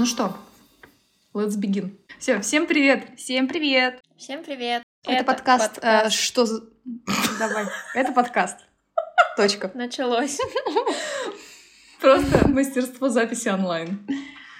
Ну что, let's begin. Все, всем привет! Всем привет! Всем привет! Это, подкаст, э, что за... Давай, это подкаст. Точка. Началось. Просто мастерство записи онлайн.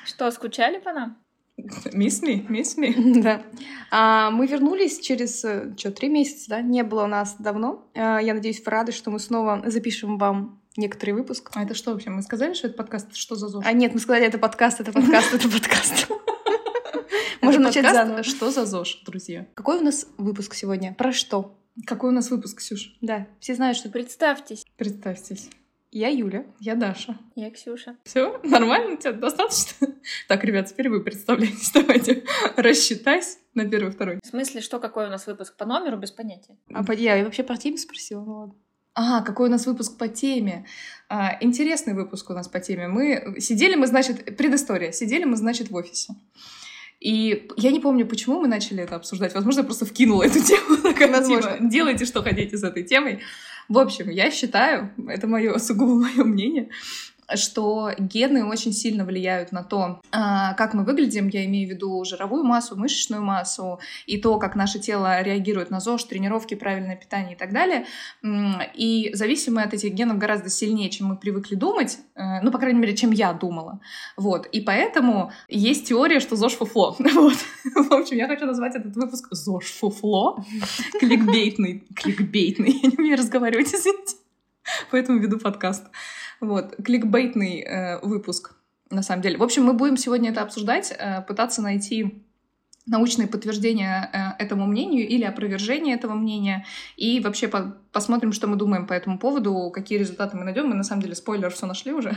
Что, скучали по нам? Miss me, miss me. Да. А, мы вернулись через, э, что, три месяца, да? Не было у нас давно. А, я надеюсь, вы рады, что мы снова запишем вам некоторый выпуск. А это что вообще? Мы сказали, что это подкаст? Что за ЗОЖ? А нет, мы сказали, это подкаст, это подкаст, это подкаст. Можем начать заново. Что за ЗОЖ, друзья? Какой у нас выпуск сегодня? Про что? Какой у нас выпуск, Ксюш? Да, все знают, что Представьтесь. Представьтесь. я Юля. Я Даша. Я Ксюша. Все, нормально? Тебе достаточно? Так, ребят, теперь вы представляетесь. Давайте рассчитайся на первый, второй. В смысле, что какой у нас выпуск по номеру, без понятия. А по- я вообще про теме спросила, ну ладно. А, какой у нас выпуск по теме. А, интересный выпуск у нас по теме. Мы сидели, мы, значит, предыстория. Сидели мы, значит, в офисе. И я не помню, почему мы начали это обсуждать. Возможно, я просто вкинула эту тему. Такая, типа, делайте, что хотите с этой темой. В общем, я считаю, это мое сугубо мое мнение, что гены очень сильно влияют на то, а, как мы выглядим. Я имею в виду жировую массу, мышечную массу и то, как наше тело реагирует на ЗОЖ, тренировки, правильное питание и так далее. И зависимы от этих генов гораздо сильнее, чем мы привыкли думать. э, Ну, по крайней мере, чем я думала. Вот. И поэтому есть теория, что ЗОЖ фуфло. Вот. В общем, я хочу назвать этот выпуск ЗОЖ фуфло. Кликбейтный. Кликбейтный. Я не умею разговаривать, извините. Поэтому веду подкаст. Вот. Кликбейтный э, выпуск, на самом деле. В общем, мы будем сегодня это обсуждать, э, пытаться найти научные подтверждения э, этому мнению или опровержение этого мнения. И вообще по- посмотрим, что мы думаем по этому поводу, какие результаты мы найдем. Мы, на самом деле, спойлер, все нашли уже.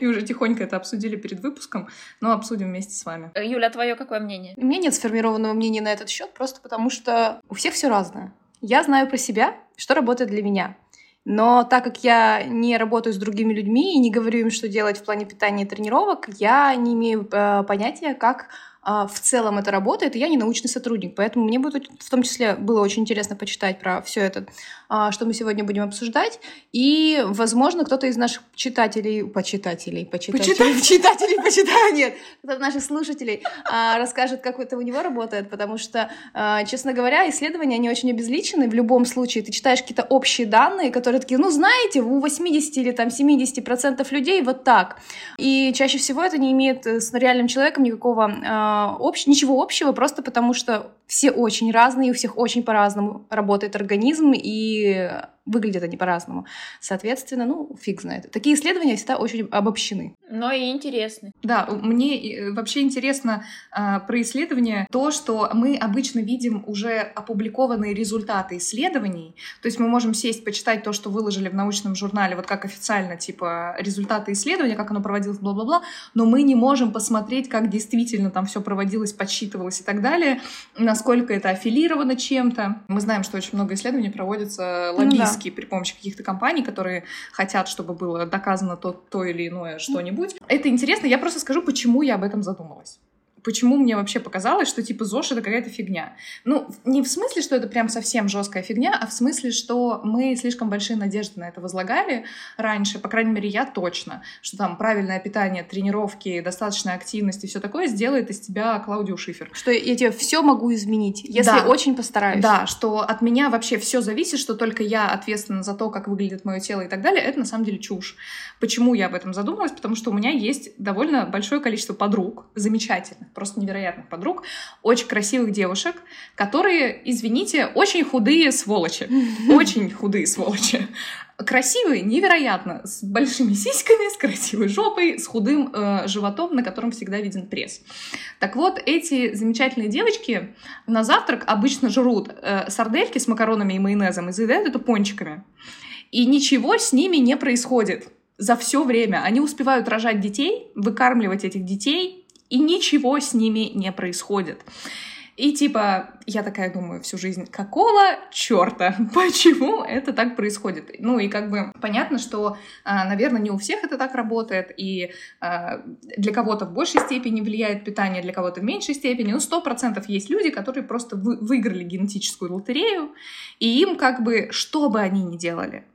И уже тихонько это обсудили перед выпуском, но обсудим вместе с вами. Э, Юля, твое какое мнение? У меня нет сформированного мнения на этот счет, просто потому что у всех все разное. Я знаю про себя, что работает для меня. Но так как я не работаю с другими людьми и не говорю им, что делать в плане питания и тренировок, я не имею э, понятия, как в целом это работает, и я не научный сотрудник. Поэтому мне будет, в том числе было очень интересно почитать про все это, э, что мы сегодня будем обсуждать. И, возможно, кто-то из наших читателей, почитателей, почитателей, читателей, почитателей, нет, кто-то наших слушателей а, расскажет, как это у него работает, потому что, а, честно говоря, исследования, они очень обезличены. В любом случае, ты читаешь какие-то общие данные, которые такие, ну, знаете, у 80 или там 70 процентов людей вот так. И чаще всего это не имеет э, с реальным человеком никакого а, общ- ничего общего, просто потому что все очень разные, у всех очень по-разному работает организм, и выглядят они по-разному. Соответственно, ну, фиг знает. Такие исследования всегда очень обобщены. Но и интересный. Да, мне э, вообще интересно а, про исследования то, что мы обычно видим уже опубликованные результаты исследований. То есть мы можем сесть, почитать то, что выложили в научном журнале, вот как официально, типа, результаты исследования, как оно проводилось, бла-бла-бла, но мы не можем посмотреть, как действительно там все проводилось, подсчитывалось и так далее, насколько это аффилировано чем-то. Мы знаем, что очень много исследований проводятся Лоббистски при помощи каких-то компаний, которые хотят, чтобы было доказано то, то или иное что-нибудь. Это интересно. Я просто скажу, почему я об этом задумалась. Почему мне вообще показалось, что типа ЗОЖ это какая-то фигня. Ну, не в смысле, что это прям совсем жесткая фигня, а в смысле, что мы слишком большие надежды на это возлагали раньше, по крайней мере, я точно, что там правильное питание, тренировки, достаточная активность и все такое сделает из тебя Клаудио Шифер. Что я тебе все могу изменить, если Да. очень постараюсь. Да, что от меня вообще все зависит, что только я ответственна за то, как выглядит мое тело и так далее, это на самом деле чушь. Почему я об этом задумалась? Потому что у меня есть довольно большое количество подруг, замечательных, просто невероятных подруг, очень красивых девушек, которые, извините, очень худые сволочи. Очень худые сволочи. Красивые, невероятно, с большими сиськами, с красивой жопой, с худым э, животом, на котором всегда виден пресс. Так вот, эти замечательные девочки на завтрак обычно жрут э, сардельки с макаронами и майонезом и заедают это пончиками. И ничего с ними не происходит за все время. Они успевают рожать детей, выкармливать этих детей, и ничего с ними не происходит. И типа, я такая думаю всю жизнь, какого черта? Почему это так происходит? Ну и как бы понятно, что, а, наверное, не у всех это так работает, и а, для кого-то в большей степени влияет питание, для кого-то в меньшей степени. Ну, сто процентов есть люди, которые просто вы- выиграли генетическую лотерею, и им как бы, что бы они ни делали,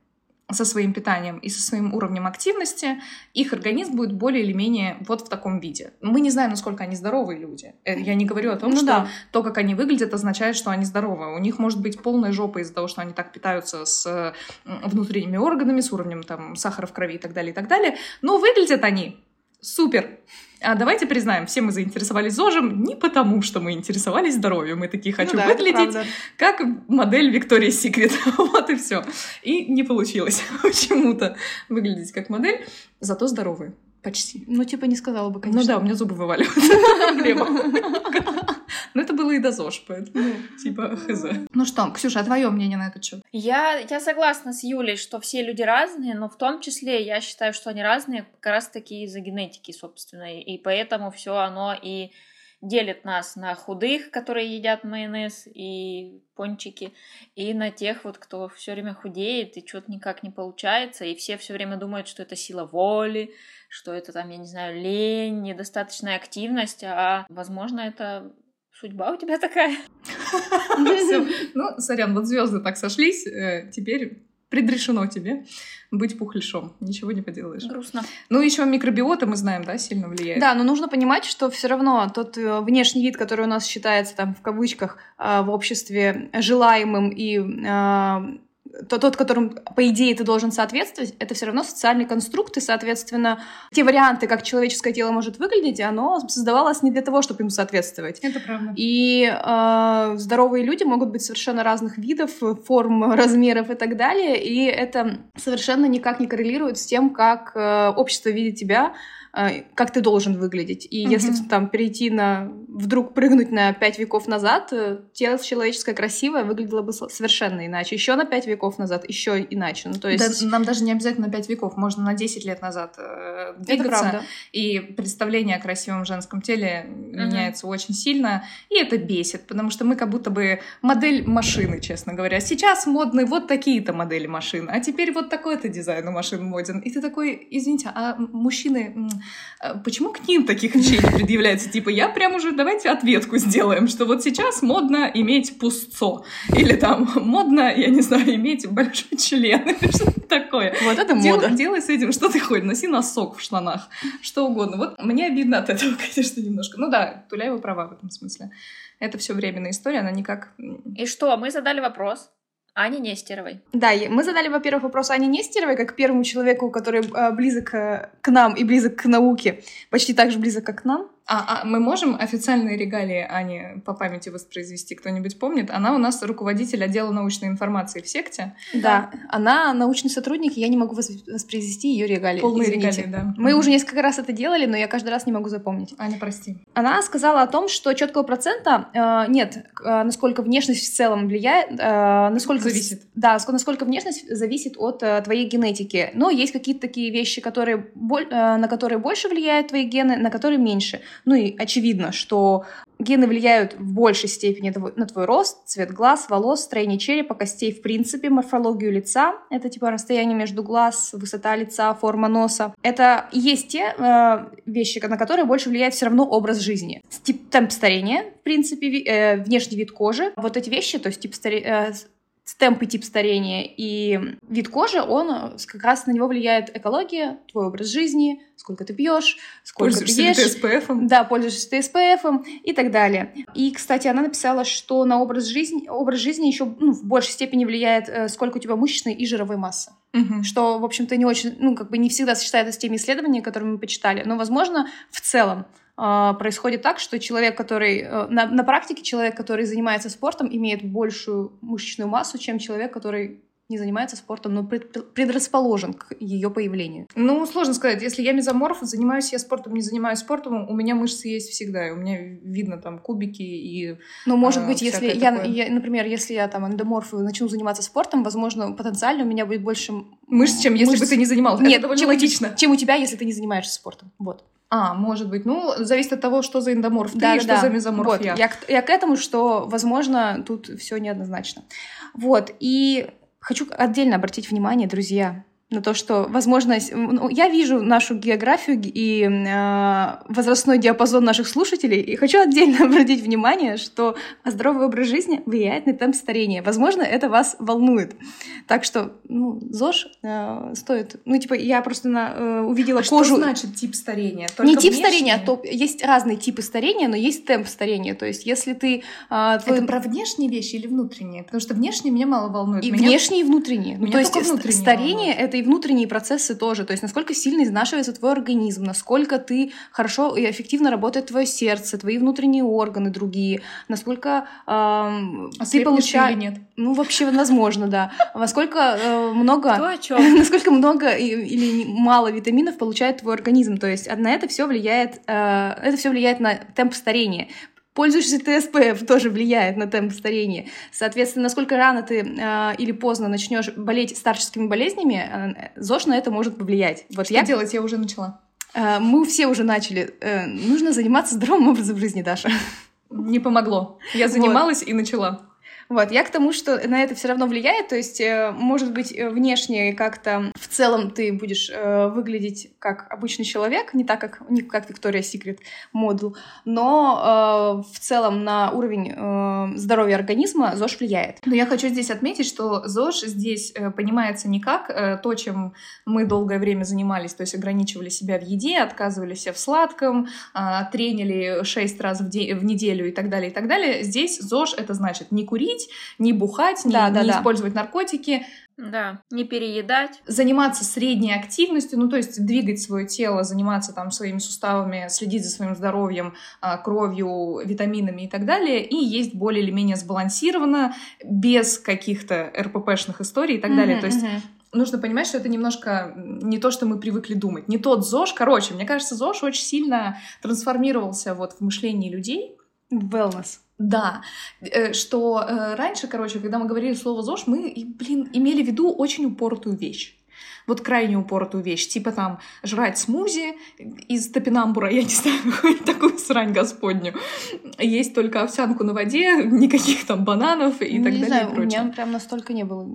со своим питанием и со своим уровнем активности, их организм будет более или менее вот в таком виде. Мы не знаем, насколько они здоровые люди. Э, я не говорю о том, Ну что да. то, как они выглядят, означает, что они здоровы. У них может быть полная жопа из-за того, что они так питаются с внутренними органами, с уровнем там сахара в крови и так далее, и так далее. Но выглядят они супер. А давайте признаем, все мы заинтересовались ЗОЖем не потому, что мы интересовались здоровьем. Мы такие, хочу Ну да, выглядеть как модель Victoria's Secret. вот и все. И не получилось почему-то выглядеть как модель, зато здоровые. Почти. Ну, типа, не сказала бы, Ну конечно. да, у меня зубы вываливаются. Проблема. Но это было и до ЗОЖ, поэтому типа хз. Ну что, Ксюша, а твое мнение на этот счет? Я, я согласна с Юлей, что все люди разные, но в том числе я считаю, что они разные как раз таки из-за генетики, собственно, и поэтому все оно и делит нас на худых, которые едят майонез и пончики, и на тех вот, кто все время худеет и что-то никак не получается, и все все время думают, что это сила воли, что это там, я не знаю, лень, недостаточная активность, а возможно это судьба у тебя такая. Ну, сорян, вот звезды так сошлись, э, теперь предрешено тебе быть пухляшом. Ничего не поделаешь. Грустно. Ну, еще микробиота, мы знаем, да, сильно влияет. Да, но нужно понимать, что все равно тот э, внешний вид, который у нас считается там в кавычках э, в обществе желаемым и тот, которым, по идее, ты должен соответствовать, это все равно социальный конструкт, и, соответственно, те варианты, как человеческое тело может выглядеть, оно создавалось не для того, чтобы ему соответствовать. Это правда. И э, здоровые люди могут быть совершенно разных видов, форм, размеров и так далее. И это совершенно никак не коррелирует с тем, как э, общество видит тебя, как ты должен выглядеть. И Мгм. если там перейти на вдруг прыгнуть на пять веков назад, э, тело человеческое красивое выглядело бы со- совершенно иначе. Еще на пять веков назад, еще иначе. Ну, то есть Да, нам даже не обязательно на 5 веков, можно на 10 лет назад э, это двигаться. правда. И представление о красивом женском теле меняется очень сильно. И это бесит, потому что мы как будто бы модель машины, честно говоря. Сейчас модны вот такие-то модели машин, а теперь вот такой-то дизайн у машин моден. И ты такой, извините, а мужчины, почему к ним таких вещей не предъявляется? Типа, я прям уже, давайте ответку сделаем, что вот сейчас модно иметь пустцо. Или там модно, я не знаю, иметь большой член. Или что-то такое. Вот это Дел- мода. делай с этим, что ты хочешь. Носи носок в штанах. Что угодно. Вот мне обидно от этого, конечно, немножко. Ну да, Туляева права в этом смысле. Это все временная история, она никак... И что, мы задали вопрос Ане Нестеровой. Да, мы задали, во-первых, вопрос Ане Нестеровой, как первому человеку, который э, близок э, к нам и близок к науке, почти так же близок, как к нам. А, а мы можем официальные регалии Ани по памяти воспроизвести? Кто-нибудь помнит? Она у нас руководитель отдела научной информации в секте. Да, она научный сотрудник, и я не могу вос- воспроизвести ее регалии. Полные извините. регалии, да. Мы уже несколько раз это делали, но я каждый раз не могу запомнить. Аня, прости. Она сказала о том, что четкого процента э, нет, э, насколько внешность в целом влияет, э, насколько Зависит. Да, ск- насколько внешность зависит от э, твоей генетики. Но есть какие-то такие вещи, которые боль- э, на которые больше влияют твои гены, на которые меньше. Ну и очевидно, что гены влияют в большей степени на твой рост, цвет глаз, волос, строение черепа, костей, в принципе, морфологию лица. Это типа расстояние между глаз, высота лица, форма носа. Это и есть те э, вещи, на которые больше влияет все равно образ жизни. Тип, темп старения, в принципе, ви- э, внешний вид кожи. Вот эти вещи, то есть тип старе- э, темп и тип старения и вид кожи, он э, как раз на него влияет экология, твой образ жизни, сколько ты пьешь, сколько Пользуешься ты ешь. ты СПФом? Да, пользуешься ты СПФ и так далее. И, кстати, она написала, что на образ жизни, образ жизни еще ну, в большей степени влияет, э, сколько у тебя мышечной и жировой массы. Мгм. Что, в общем-то, не очень, ну, как бы не всегда сочетается с теми исследованиями, которые мы почитали. Но, возможно, в целом происходит так, что человек, который... э, на, на практике человек, который занимается спортом, имеет большую мышечную массу, чем человек, который не занимается спортом, но пред- предрасположен к ее появлению. Ну, сложно сказать. Если я мезоморф, занимаюсь я спортом, не занимаюсь спортом, у меня мышцы есть всегда. И у меня видно там кубики и... Но, может А, быть, если я, я, например, если я там эндоморф и начну заниматься спортом, возможно, потенциально у меня будет больше Мышц, чем если мышц. бы ты не занимался. Нет, Это довольно чем, логично. чем у тебя, если ты не занимаешься спортом. Вот. А, может быть. Ну, зависит от того, что за эндоморф ты Да, и да, что да. за мезоморф Вот, я. я. я к этому, что, возможно, тут все неоднозначно. Вот, и хочу отдельно обратить внимание, друзья, на то, что, возможно, ну, я вижу нашу географию и э, возрастной диапазон наших слушателей, и хочу отдельно обратить внимание, что здоровый образ жизни влияет на темп старения. Возможно, это вас волнует. Так что, ну, ЗОЖ э, стоит... Ну, типа, я просто на, э, увидела а кожу... что значит тип старения? Только Не тип внешний? старения, а то есть разные типы старения, но есть темп старения. То есть, если ты... Э, твой... Это про внешние вещи или внутренние? Потому что внешние меня мало волнуют. И меня... внешние, и внутренние. Ну, то есть, старение — это и внутренние процессы тоже. То есть насколько сильно изнашивается твой организм, насколько ты хорошо и эффективно работает твое сердце, твои внутренние органы другие, насколько э, ты получаешь... нет? Ну, вообще, возможно, да. Насколько э, много... Кто о чем? Насколько много или мало витаминов получает твой организм. То есть на это все влияет, э, это все влияет на темп старения. Пользуешься ты СПФ, тоже влияет на темп старения. Соответственно, насколько рано ты э, или поздно начнешь болеть старческими болезнями, э, ЗОЖ на это может повлиять. Вот Что я делать? Я уже начала. Э, мы все уже начали. Э, нужно заниматься здоровым образом жизни, Даша. Не помогло. Я занималась вот. и начала. Вот, я к тому, что на это все равно влияет, то есть, э, может быть, э, внешне как-то в целом ты будешь э, выглядеть как обычный человек, не так, как, не как Victoria's Secret модул, но в целом на уровень здоровья организма ЗОЖ влияет. Но я хочу здесь отметить, что ЗОЖ здесь понимается не как то, чем мы долгое время занимались, то есть ограничивали себя в еде, отказывались в сладком, тренили 6 раз в, день, в неделю и так далее, и так далее. Здесь ЗОЖ это значит не курить, пить, не бухать, не, да, да, не да. использовать наркотики. Да, не переедать. Заниматься средней активностью, ну то есть двигать свое тело, заниматься там своими суставами, следить за своим здоровьем, а, кровью, витаминами и так далее, и есть более или менее сбалансированно, без каких-то РППшных историй и так mm-hmm, далее. То есть mm-hmm нужно понимать, что это немножко не то, что мы привыкли думать. Не тот ЗОЖ. Короче, мне кажется, ЗОЖ очень сильно трансформировался вот в мышлении людей. Wellness. Да, э, что э, раньше, короче, когда мы говорили слово ЗОЖ, мы, блин, имели в виду очень упоротую вещь вот крайне упоротую вещь, типа там жрать смузи из топинамбура, я не знаю, такую срань господню. Есть только овсянку на воде, никаких там бананов и ну, так не далее. Знаю, и прочее. у меня прям настолько не было.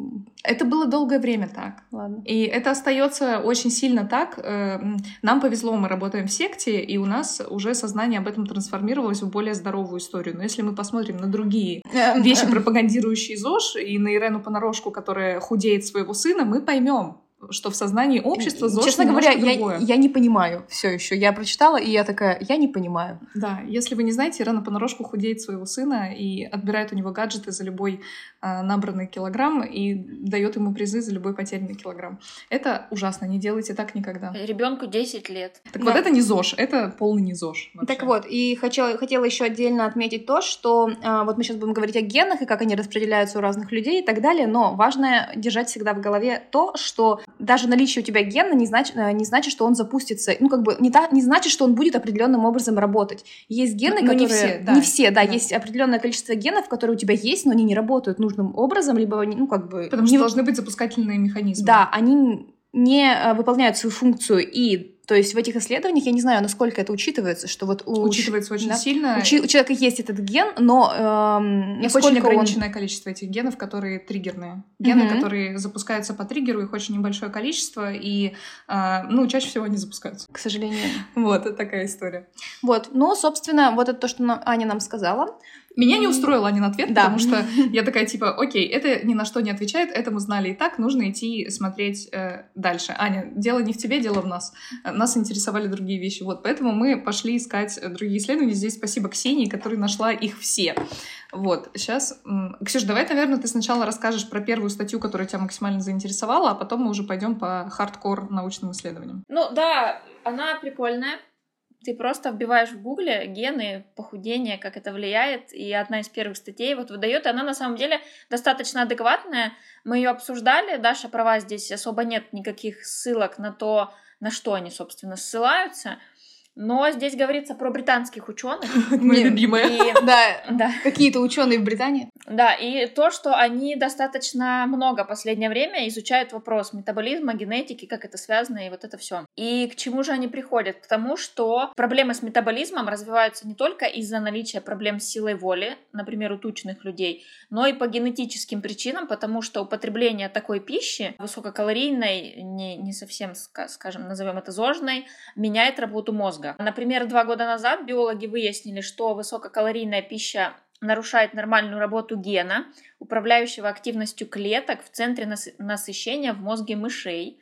Это было долгое время так. Ладно. И это остается очень сильно так. Э, нам повезло, мы работаем в секте, и у нас уже сознание об этом трансформировалось в более здоровую историю. Но если мы посмотрим на другие э, вещи, пропагандирующие ЗОЖ, и на Ирену Понарошку, которая худеет своего сына, мы поймем, что в сознании общества ЗОЖ Честно говоря, я, я не понимаю все еще. Я прочитала, и я такая, я не понимаю. Да, если вы не знаете, Ирена понарошку худеет своего сына и отбирает у него гаджеты за любой э, набранный килограмм и дает ему призы за любой потерянный килограмм. Это ужасно, не делайте так никогда. Ребенку 10 лет. Так да. вот это не ЗОЖ, это полный не ЗОЖ. Вообще. Так вот, и хотела, хотела еще отдельно отметить то, что э, вот мы сейчас будем говорить о генах и как они распределяются у разных людей и так далее, но важно держать всегда в голове то, что даже наличие у тебя гена не значит, э, не значит, что он запустится. Ну, как бы не, та, не значит, что он будет определенным образом работать. Есть гены, но, которые... Не все, да. Не все, да, да. Есть определенное количество генов, которые у тебя есть, но они не работают нужным образом, либо ну, как бы... Потому не... что должны быть запускательные механизмы. Да, они не э, выполняют свою функцию и то есть в этих исследованиях, я не знаю, насколько это учитывается, что вот у учитывается очень да, сильно. У, у человека есть этот ген, но эм, их очень ограниченное он... количество этих генов, которые триггерные. Гены, mm-hmm. которые запускаются по триггеру, их очень небольшое количество, и э, ну чаще всего они запускаются. К сожалению. Вот это такая история. Вот, ну собственно, вот это то, что Аня нам сказала. Меня не устроил Анин ответ, да. потому что я такая типа, окей, это ни на что не отвечает, это мы знали и так, нужно идти смотреть э, дальше. Аня, дело не в тебе, дело в нас. Нас интересовали другие вещи. Вот, поэтому мы пошли искать другие исследования. Здесь спасибо Ксении, которая нашла их все. Вот, сейчас... Ксюш, давай, наверное, ты сначала расскажешь про первую статью, которая тебя максимально заинтересовала, а потом мы уже пойдем по хардкор научным исследованиям. Ну да, она прикольная. Ты просто вбиваешь в гугле гены, похудение, как это влияет, и одна из первых статей вот выдает, и она на самом деле достаточно адекватная. Мы ее обсуждали, Даша права здесь особо нет никаких ссылок на то, на что они, собственно, ссылаются. Но здесь говорится про британских ученых. Мои любимые. Да, какие-то ученые в Британии. Да, и то, что они достаточно много последнее время изучают вопрос метаболизма, генетики, как это связано и вот это все. И к чему же они приходят? К тому, что проблемы с метаболизмом развиваются не только из-за наличия проблем с силой воли, например, у тучных людей, но и по генетическим причинам, потому что употребление такой пищи, высококалорийной, не, не совсем, ска- скажем, назовем это зожной, меняет работу мозга. Например, два года назад биологи выяснили, что высококалорийная пища нарушает нормальную работу гена, управляющего активностью клеток в центре насы- насыщения в мозге мышей.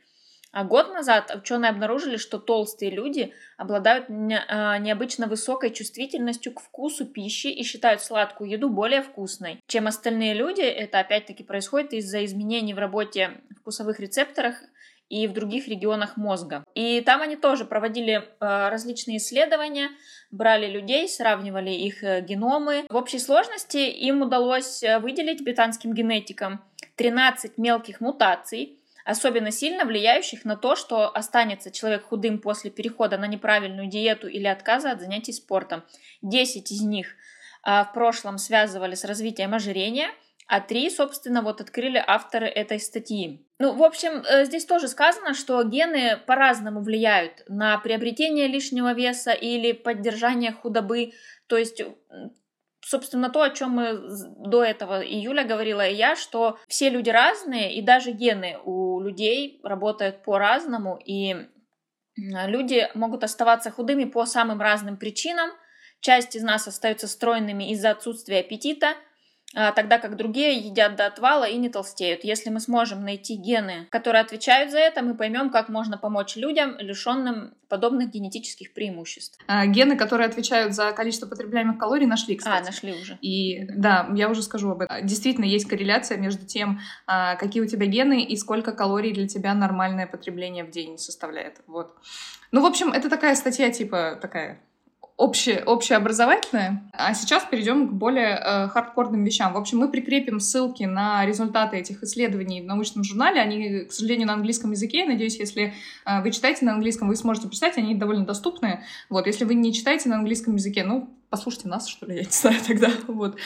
А год назад ученые обнаружили, что толстые люди обладают а, необычно высокой чувствительностью к вкусу пищи и считают сладкую еду более вкусной, чем остальные люди. Это опять-таки происходит из-за изменений в работе вкусовых рецепторах и в других регионах мозга. И там они тоже проводили э, различные исследования, брали людей, сравнивали их э, геномы. В общей сложности им удалось э, выделить британским генетикам 13 мелких мутаций, особенно сильно влияющих на то, что останется человек худым после перехода на неправильную диету или отказа от занятий спортом. 10 из них в прошлом связывали с развитием ожирения, а три, собственно, вот открыли авторы этой статьи. Ну, в общем, э, здесь тоже сказано, что гены по-разному влияют на приобретение лишнего веса или поддержание худобы. То есть, собственно, то, о чем мы до этого и Юля говорила, и я, что все люди разные, и даже гены у людей работают по-разному, и люди могут оставаться худыми по самым разным причинам. Часть из нас остается стройными из-за отсутствия аппетита, тогда как другие едят до отвала и не толстеют. Если мы сможем найти гены, которые отвечают за это, мы поймем, как можно помочь людям, лишенным подобных генетических преимуществ. А, Гены, которые отвечают за количество потребляемых калорий, нашли, кстати. А, нашли уже. И да, я уже скажу об этом. Действительно, есть корреляция между тем, а, какие у тебя гены и сколько калорий для тебя нормальное потребление в день составляет. Вот. Ну, в общем, это такая статья, типа, такая обще, общеобразовательная. А сейчас перейдем к более э, хардкорным вещам. В общем, мы прикрепим ссылки на результаты этих исследований в научном журнале. Они, к сожалению, на английском языке. Надеюсь, если э, вы читаете на английском, вы сможете прочитать. Они довольно доступны. Вот, если вы не читаете на английском языке, ну, послушайте нас, что ли, я не знаю тогда. Вот.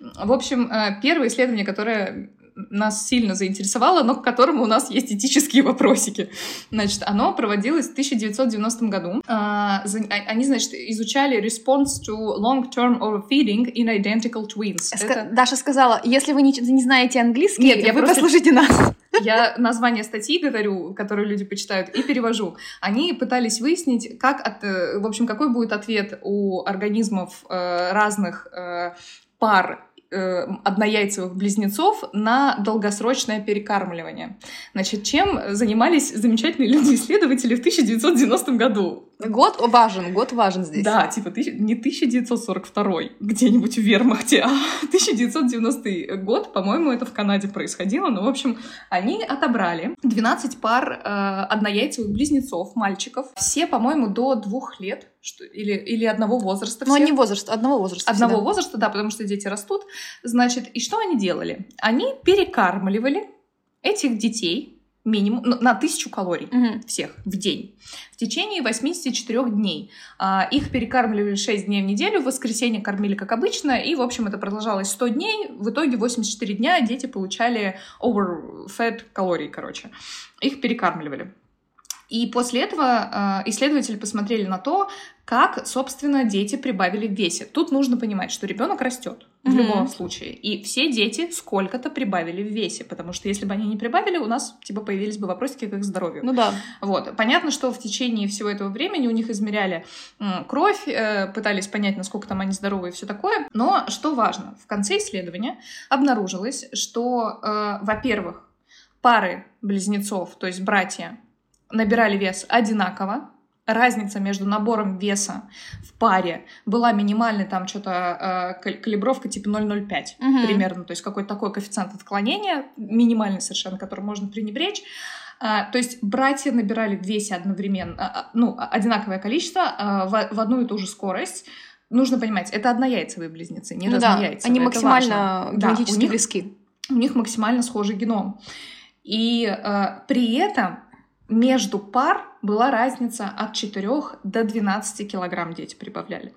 В общем, э, первое исследование, которое нас сильно заинтересовало, но к которому у нас есть этические вопросики. Значит, оно проводилось в 1990 году. А, а- Они, значит, изучали response to long-term overfeeding in identical twins. Ска- Это- Даша сказала, если вы не, не знаете английский, Нет, я вы просто- послушайте нас. Я название статьи говорю, которую люди почитают, и перевожу. Они пытались выяснить, как от, э, в общем, какой будет ответ у организмов э, разных э, пар э, однояйцевых близнецов на долгосрочное перекармливание. Значит, чем занимались замечательные люди-исследователи в 1990 году? Год важен, год важен здесь. Да, типа тысяч- не 1942 где-нибудь в Вермахте, а 1990 год, по-моему, это в Канаде происходило. Ну, в общем, они отобрали 12 пар э, однояйцевых близнецов, мальчиков. Все, по-моему, до двух лет что, или, или одного возраста. Все. они возраст, одного возраста. Одного всегда. возраста, да, потому что дети растут. Значит, и что они делали? Они перекармливали этих детей минимум ну, на тысячу калорий Мгм. всех в день в течение 84 дней. А, Их перекармливали 6 дней в неделю, в воскресенье кормили как обычно, и, в общем, это продолжалось 100 дней. В итоге 84 дня дети получали overfed калорий, короче. Их перекармливали. И после этого а, исследователи посмотрели на то, как, собственно, дети прибавили в весе. Тут нужно понимать, что ребенок растет в Мгм. любом случае. И все дети сколько-то прибавили в весе, потому что если бы они не прибавили, у нас типа появились бы вопросики к их здоровью. Ну да. Вот. Понятно, что в течение всего этого времени у них измеряли кровь, э, пытались понять, насколько там они здоровы и все такое. Но что важно, в конце исследования обнаружилось, что, э, во-первых, пары близнецов, то есть братья, набирали вес одинаково. Разница между набором веса в паре была минимальной, там что-то э, кал- калибровка типа 0,05 Мгм. примерно, то есть какой-то такой коэффициент отклонения, минимальный совершенно, который можно пренебречь. А, то есть братья набирали в весе одновременно, а, а, ну, а- одинаковое количество в, в одну и ту же скорость. Нужно понимать, это однояйцевые близнецы, не Ну да. разнояйцевые. Они это максимально важно. Да, генетически у них близки. у них максимально схожий геном. И э, при этом между пар была разница от 4 до 12 килограмм дети прибавляли.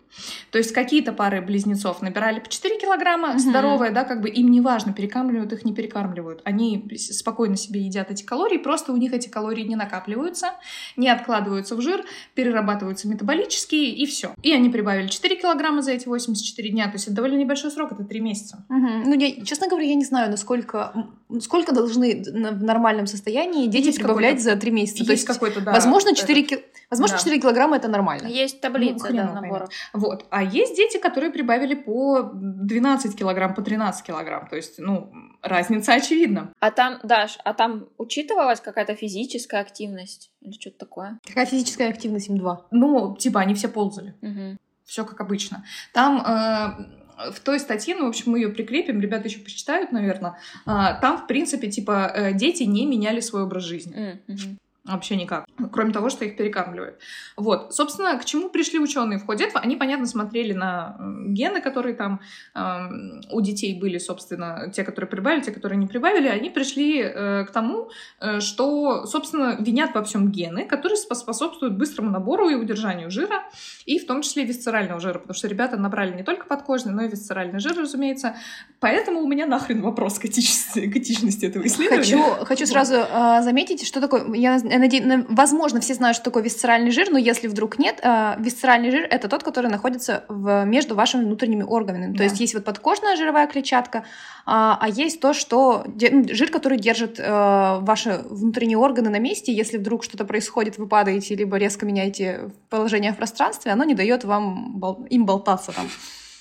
То есть какие-то пары близнецов набирали по 4 килограмма, угу. здоровые, да, как бы им не важно, перекармливают их, не перекармливают. Они спокойно себе едят эти калории, просто у них эти калории не накапливаются, не откладываются в жир, перерабатываются метаболически, и все. И они прибавили 4 килограмма за эти 84 дня, то есть это довольно небольшой срок, это 3 месяца. Угу. Ну, я, честно говоря, я не знаю, насколько, сколько должны в нормальном состоянии дети есть прибавлять за 3 месяца. Есть то есть какой-то, да. Возможно, 4, ки... возможно, да. 4 килограмма это нормально. Есть таблица, ну, да, набора. Вот. А есть дети, которые прибавили по 12 килограмм, по 13 килограмм. То есть, ну, разница очевидна. А там, Даш, а там учитывалась какая-то физическая активность или что-то такое? Какая физическая активность им 2? Ну, типа, они все ползали. Угу. Все как обычно. Там э, в той статье, ну, в общем, мы ее прикрепим, ребята еще почитают, наверное. Э, там, в принципе, типа, э, дети не меняли свой образ жизни. Mm-hmm. Вообще никак. Кроме того, что их перекармливают. Вот. Собственно, к чему пришли ученые в ходе этого? Они, понятно, смотрели на гены, которые там э, у детей были, собственно, те, которые прибавили, те, которые не прибавили. Они пришли э, к тому, э, что, собственно, винят во всем гены, которые способствуют быстрому набору и удержанию жира, и в том числе висцерального жира, потому что ребята набрали не только подкожный, но и висцеральный жир, разумеется. Поэтому у меня нахрен вопрос к этичности, к этичности этого исследования. Хочу, хочу сразу э, заметить, что такое... Я надеюсь, возможно, все знают, что такое висцеральный жир, но если вдруг нет, э, висцеральный жир это тот, который находится в, между вашими внутренними органами. Да. То есть есть вот подкожная жировая клетчатка, а, а есть то, что ну, жир, который держит э, ваши внутренние органы на месте. Если вдруг что-то происходит, вы падаете либо резко меняете положение в пространстве, оно не дает вам им болтаться там.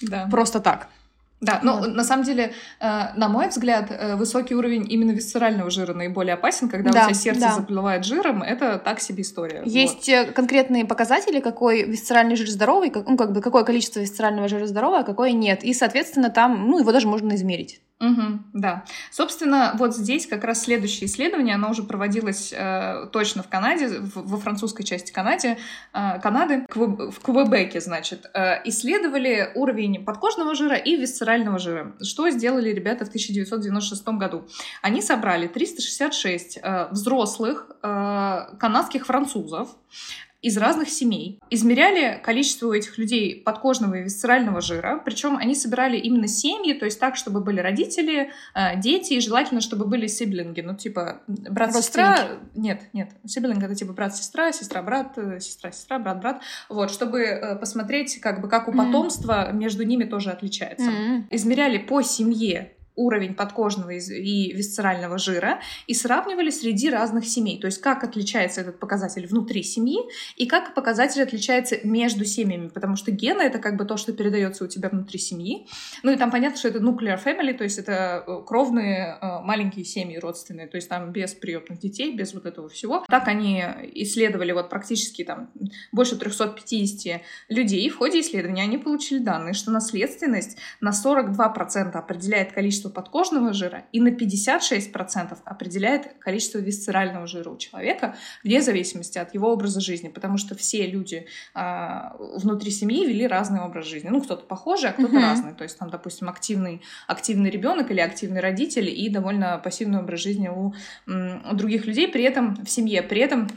Да. Просто так. Да, но вот. на самом деле, э, на мой взгляд, э, высокий уровень именно висцерального жира наиболее опасен, когда да, у тебя сердце да. заплывает жиром, это так себе история. Есть вот. Э, конкретные показатели, какой висцеральный жир здоровый, ну как бы какое количество висцерального жира здоровое, а какое нет, и соответственно там, ну его даже можно измерить. Угу, да. Собственно, вот здесь как раз следующее исследование, оно уже проводилось э, точно в Канаде, в, во французской части Канаде, э, Канады, в Квебеке, значит, э, исследовали уровень подкожного жира и висцерального жира. Что сделали ребята в 1996 году? Они собрали 366 э, взрослых э, канадских французов, из разных семей. Измеряли количество у этих людей подкожного и висцерального жира, причем они собирали именно семьи, то есть так, чтобы были родители, э, дети, и желательно, чтобы были сиблинги, ну типа брат-сестра. Нет, нет, сиблинг это типа брат-сестра, сестра-брат, э, сестра-сестра, брат-брат. Вот, чтобы э, посмотреть, как бы, как у потомства mm-hmm. между ними тоже отличается. Mm-hmm. Измеряли по семье уровень подкожного и висцерального жира и сравнивали среди разных семей. То есть как отличается этот показатель внутри семьи и как показатель отличается между семьями, потому что гены — это как бы то, что передается у тебя внутри семьи. Ну и там понятно, что это nuclear family, то есть это э, кровные э, маленькие семьи родственные, то есть там без приемных детей, без вот этого всего. Так они исследовали вот практически там больше 350 людей. В ходе исследования они получили данные, что наследственность на 42% определяет количество количество подкожного жира и на 56% определяет количество висцерального жира у человека, вне зависимости от его образа жизни, потому что все люди э, внутри семьи вели разный образ жизни. Ну, кто-то похожий, а кто-то uh-huh. разный. То есть там, допустим, активный, активный ребенок или активный родитель и довольно пассивный образ жизни у, у других людей, при этом в семье. При этом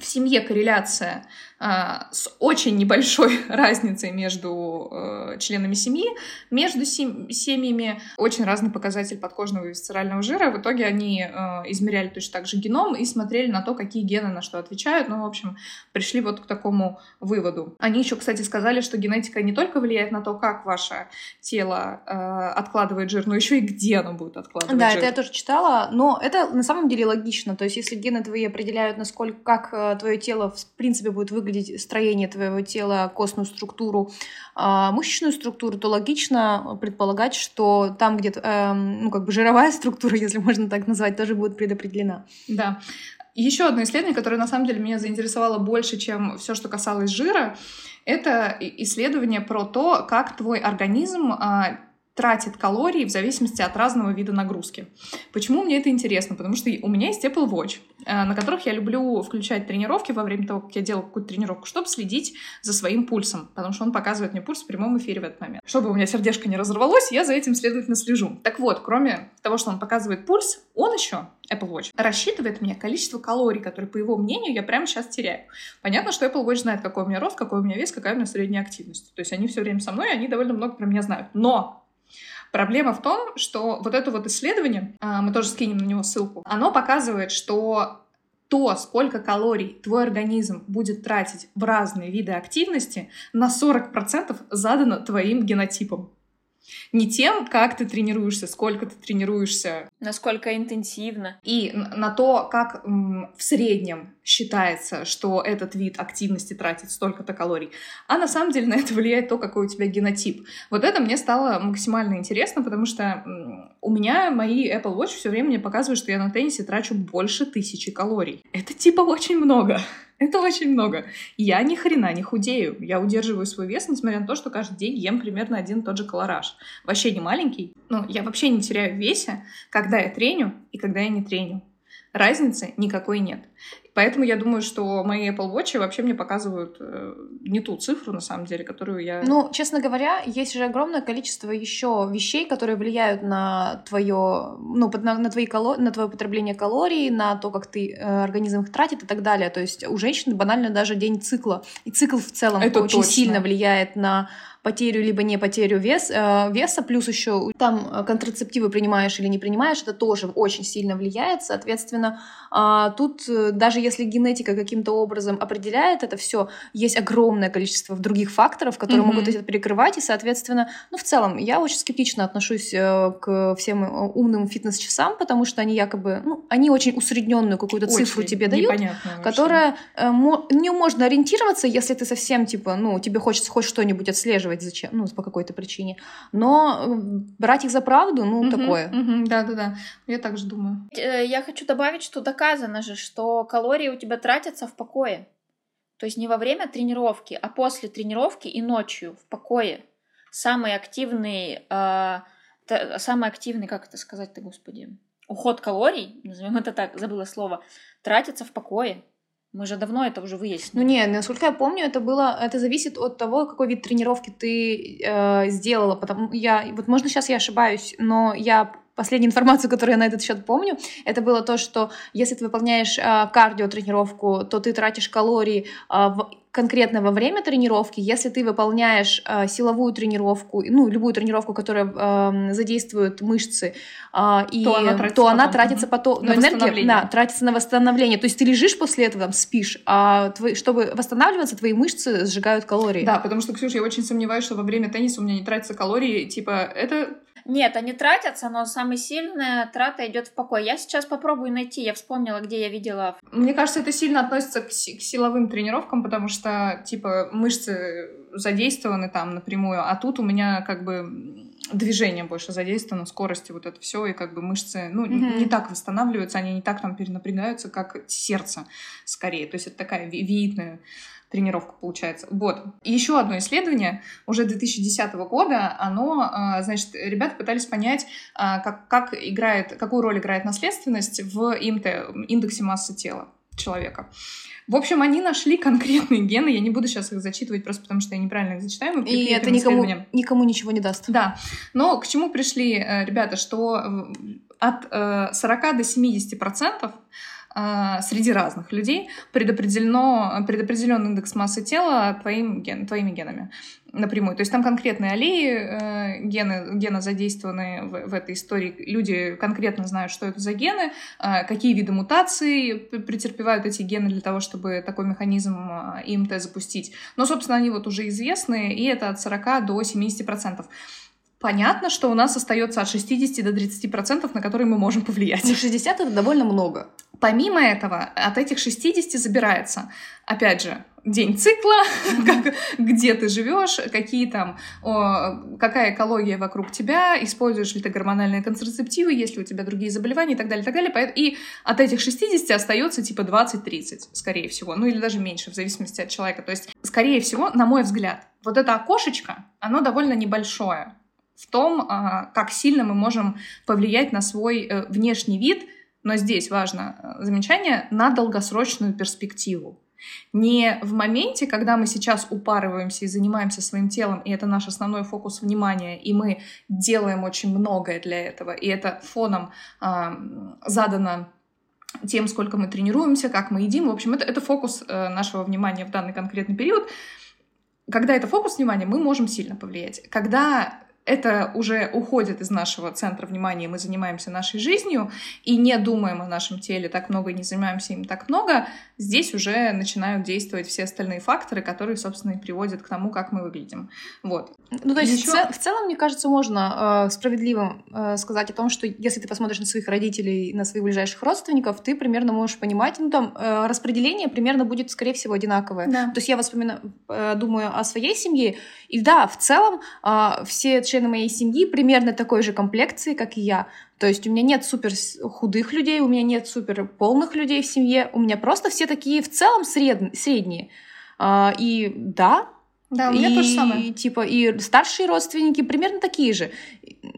в семье корреляция с очень небольшой разницей между э, членами семьи, между сем- семьями очень разный показатель подкожного и висцерального жира. В итоге они э, измеряли точно так же геном и смотрели на то, какие гены на что отвечают. Ну, в общем, пришли вот к такому выводу. Они еще, кстати, сказали, что генетика не только влияет на то, как ваше тело э, откладывает жир, но еще и где оно будет откладывать да, жир. Да, это я тоже читала, но это на самом деле логично. То есть, если гены твои определяют, насколько как твое тело в принципе будет выглядеть выглядеть строение твоего тела, костную структуру, а мышечную структуру, то логично предполагать, что там где-то, э, ну, как бы жировая структура, если можно так назвать, тоже будет предопределена. Да. Еще одно исследование, которое на самом деле меня заинтересовало больше, чем все, что касалось жира, это исследование про то, как твой организм а, тратит калории в зависимости от разного вида нагрузки. Почему мне это интересно? Потому что у меня есть Apple Watch, э, на которых я люблю включать тренировки во время того, как я делаю какую-то тренировку, чтобы следить за своим пульсом, потому что он показывает мне пульс в прямом эфире в этот момент. Чтобы у меня сердечко не разорвалось, я за этим, следовательно, слежу. Так вот, кроме того, что он показывает пульс, он еще, Apple Watch, рассчитывает мне количество калорий, которые, по его мнению, я прямо сейчас теряю. Понятно, что Apple Watch знает, какой у меня рост, какой у меня вес, какая у меня средняя активность. То есть они все время со мной, они довольно много про меня знают. Но Проблема в том, что вот это вот исследование, а, мы тоже скинем на него ссылку, оно показывает, что то, сколько калорий твой организм будет тратить в разные виды активности, на 40% задано твоим генотипом. Не тем, как ты тренируешься, сколько ты тренируешься. Насколько интенсивно. И на то, как в среднем считается, что этот вид активности тратит столько-то калорий. А на самом деле на это влияет то, какой у тебя генотип. Вот это мне стало максимально интересно, потому что у меня мои Apple Watch все время мне показывают, что я на теннисе трачу больше тысячи калорий. Это типа очень много. Это очень много. Я ни хрена не худею. Я удерживаю свой вес, несмотря на то, что каждый день ем примерно один и тот же колораж. Вообще не маленький. Но я вообще не теряю в весе, когда я треню и когда я не треню. Разницы никакой нет. Поэтому я думаю, что мои Apple Watch вообще мне показывают э, не ту цифру, на самом деле, которую я... Ну, честно говоря, есть же огромное количество еще вещей, которые влияют на твое, ну, на, на, твои кало... на твое потребление калорий, на то, как ты э, организм их тратит и так далее. То есть у женщин банально даже день цикла. И цикл в целом Это очень точно. сильно влияет на потерю либо не потерю вес, э, веса, плюс еще там э, контрацептивы принимаешь или не принимаешь, это тоже очень сильно влияет. Соответственно, э, тут э, даже если генетика каким-то образом определяет это все, есть огромное количество других факторов, которые mm-hmm. могут это перекрывать, и, соответственно, ну, в целом, я очень скептично отношусь к всем умным фитнес-часам, потому что они якобы, ну, они очень усредненную какую-то цифру тебе дают, которая э, не можно ориентироваться, если ты совсем, типа, ну, тебе хочется хоть что-нибудь отслеживать, спрашивать, зачем, ну, по какой-то причине. Но брать их за правду, ну, угу, такое. Да-да-да, я также думаю. Э, я хочу добавить, что доказано же, что калории у тебя тратятся в покое. То есть не во время тренировки, а после тренировки и ночью в покое. Самый активный, э, самый активный, как это сказать-то, господи, уход калорий, назовем это так, забыла слово, тратится в покое. Мы же давно это уже выяснили. Ну не, насколько я помню, это было, это зависит от того, какой вид тренировки ты э, сделала. Потому я, вот можно сейчас я ошибаюсь, но я последнюю информацию, которую я на этот счет помню, это было то, что если ты выполняешь э, кардиотренировку, то ты тратишь калории э, в, конкретно во время тренировки. Если ты выполняешь э, силовую тренировку, ну любую тренировку, которая э, задействует мышцы, э, и то она тратится, то она потом. тратится потом, на энергия, да, тратится на восстановление. То есть ты лежишь после этого, там, спишь, а твои, чтобы восстанавливаться, твои мышцы сжигают калории. Да, потому что, Ксюша, я очень сомневаюсь, что во время тенниса у меня не тратятся калории. Типа, это нет, они тратятся, но самая сильная трата идет в покой. Я сейчас попробую найти, я вспомнила, где я видела. Мне кажется, это сильно относится к, к силовым тренировкам, потому что, типа, мышцы задействованы там напрямую, а тут у меня как бы движение больше задействовано, скорости, вот это все, и как бы мышцы, ну, mm-hmm. не так восстанавливаются, они не так там перенапрягаются, как сердце скорее. То есть это такая виитная тренировка получается. Вот. И еще одно исследование уже 2010 года, оно, а, значит, ребята пытались понять, а, как, как играет, какую роль играет наследственность в ИМТ, индексе массы тела человека. В общем, они нашли конкретные гены, я не буду сейчас их зачитывать, просто потому что я неправильно их зачитаю. И это никому, никому ничего не даст. Да, но к чему пришли э, ребята, что от 40 э, до 70 процентов среди разных людей предопределено, предопределен индекс массы тела твоим ген, твоими генами напрямую. То есть там конкретные аллеи, э, гены, гены задействованы в, в этой истории. Люди конкретно знают, что это за гены, э, какие виды мутаций претерпевают эти гены для того, чтобы такой механизм э, ИМТ запустить. Но, собственно, они вот уже известны, и это от 40 до 70 процентов. Понятно, что у нас остается от 60 до 30 процентов, на которые мы можем повлиять. Ну, 60 это довольно много. Помимо этого, от этих 60 забирается, опять же, день цикла, как, где ты живешь, какие там, о, какая экология вокруг тебя, используешь ли ты гормональные контрацептивы, есть ли у тебя другие заболевания и так далее, и так далее. И от этих 60 остается типа 20-30, скорее всего, ну или даже меньше, в зависимости от человека. То есть, скорее всего, на мой взгляд, вот это окошечко, оно довольно небольшое в том, а, как сильно мы можем повлиять на свой э, внешний вид, но здесь важно э, замечание, на долгосрочную перспективу. Не в моменте, когда мы сейчас упарываемся и занимаемся своим телом, и это наш основной фокус внимания, и мы делаем очень многое для этого, и это фоном э, задано тем, сколько мы тренируемся, как мы едим. В общем, это, это фокус э, нашего внимания в данный конкретный период. Когда это фокус внимания, мы можем сильно повлиять. Когда это уже уходит из нашего центра внимания, мы занимаемся нашей жизнью и не думаем о нашем теле так много и не занимаемся им так много, здесь уже начинают действовать все остальные факторы, которые, собственно, и приводят к тому, как мы выглядим. Вот. Ну, то есть Еще... в, целом, мне кажется, можно э, справедливо э, сказать о том, что если ты посмотришь на своих родителей, на своих ближайших родственников, ты примерно можешь понимать, ну, там, э, распределение примерно будет, скорее всего, одинаковое. Да. То есть я воспоминаю, э, думаю о своей семье, и да, в целом э, все члены моей семьи примерно такой же комплекции, как и я. То есть у меня нет супер худых людей, у меня нет супер полных людей в семье, у меня просто все такие в целом сред... средние. А, и да, да, у меня и, то же самое. Типа, и старшие родственники примерно такие же.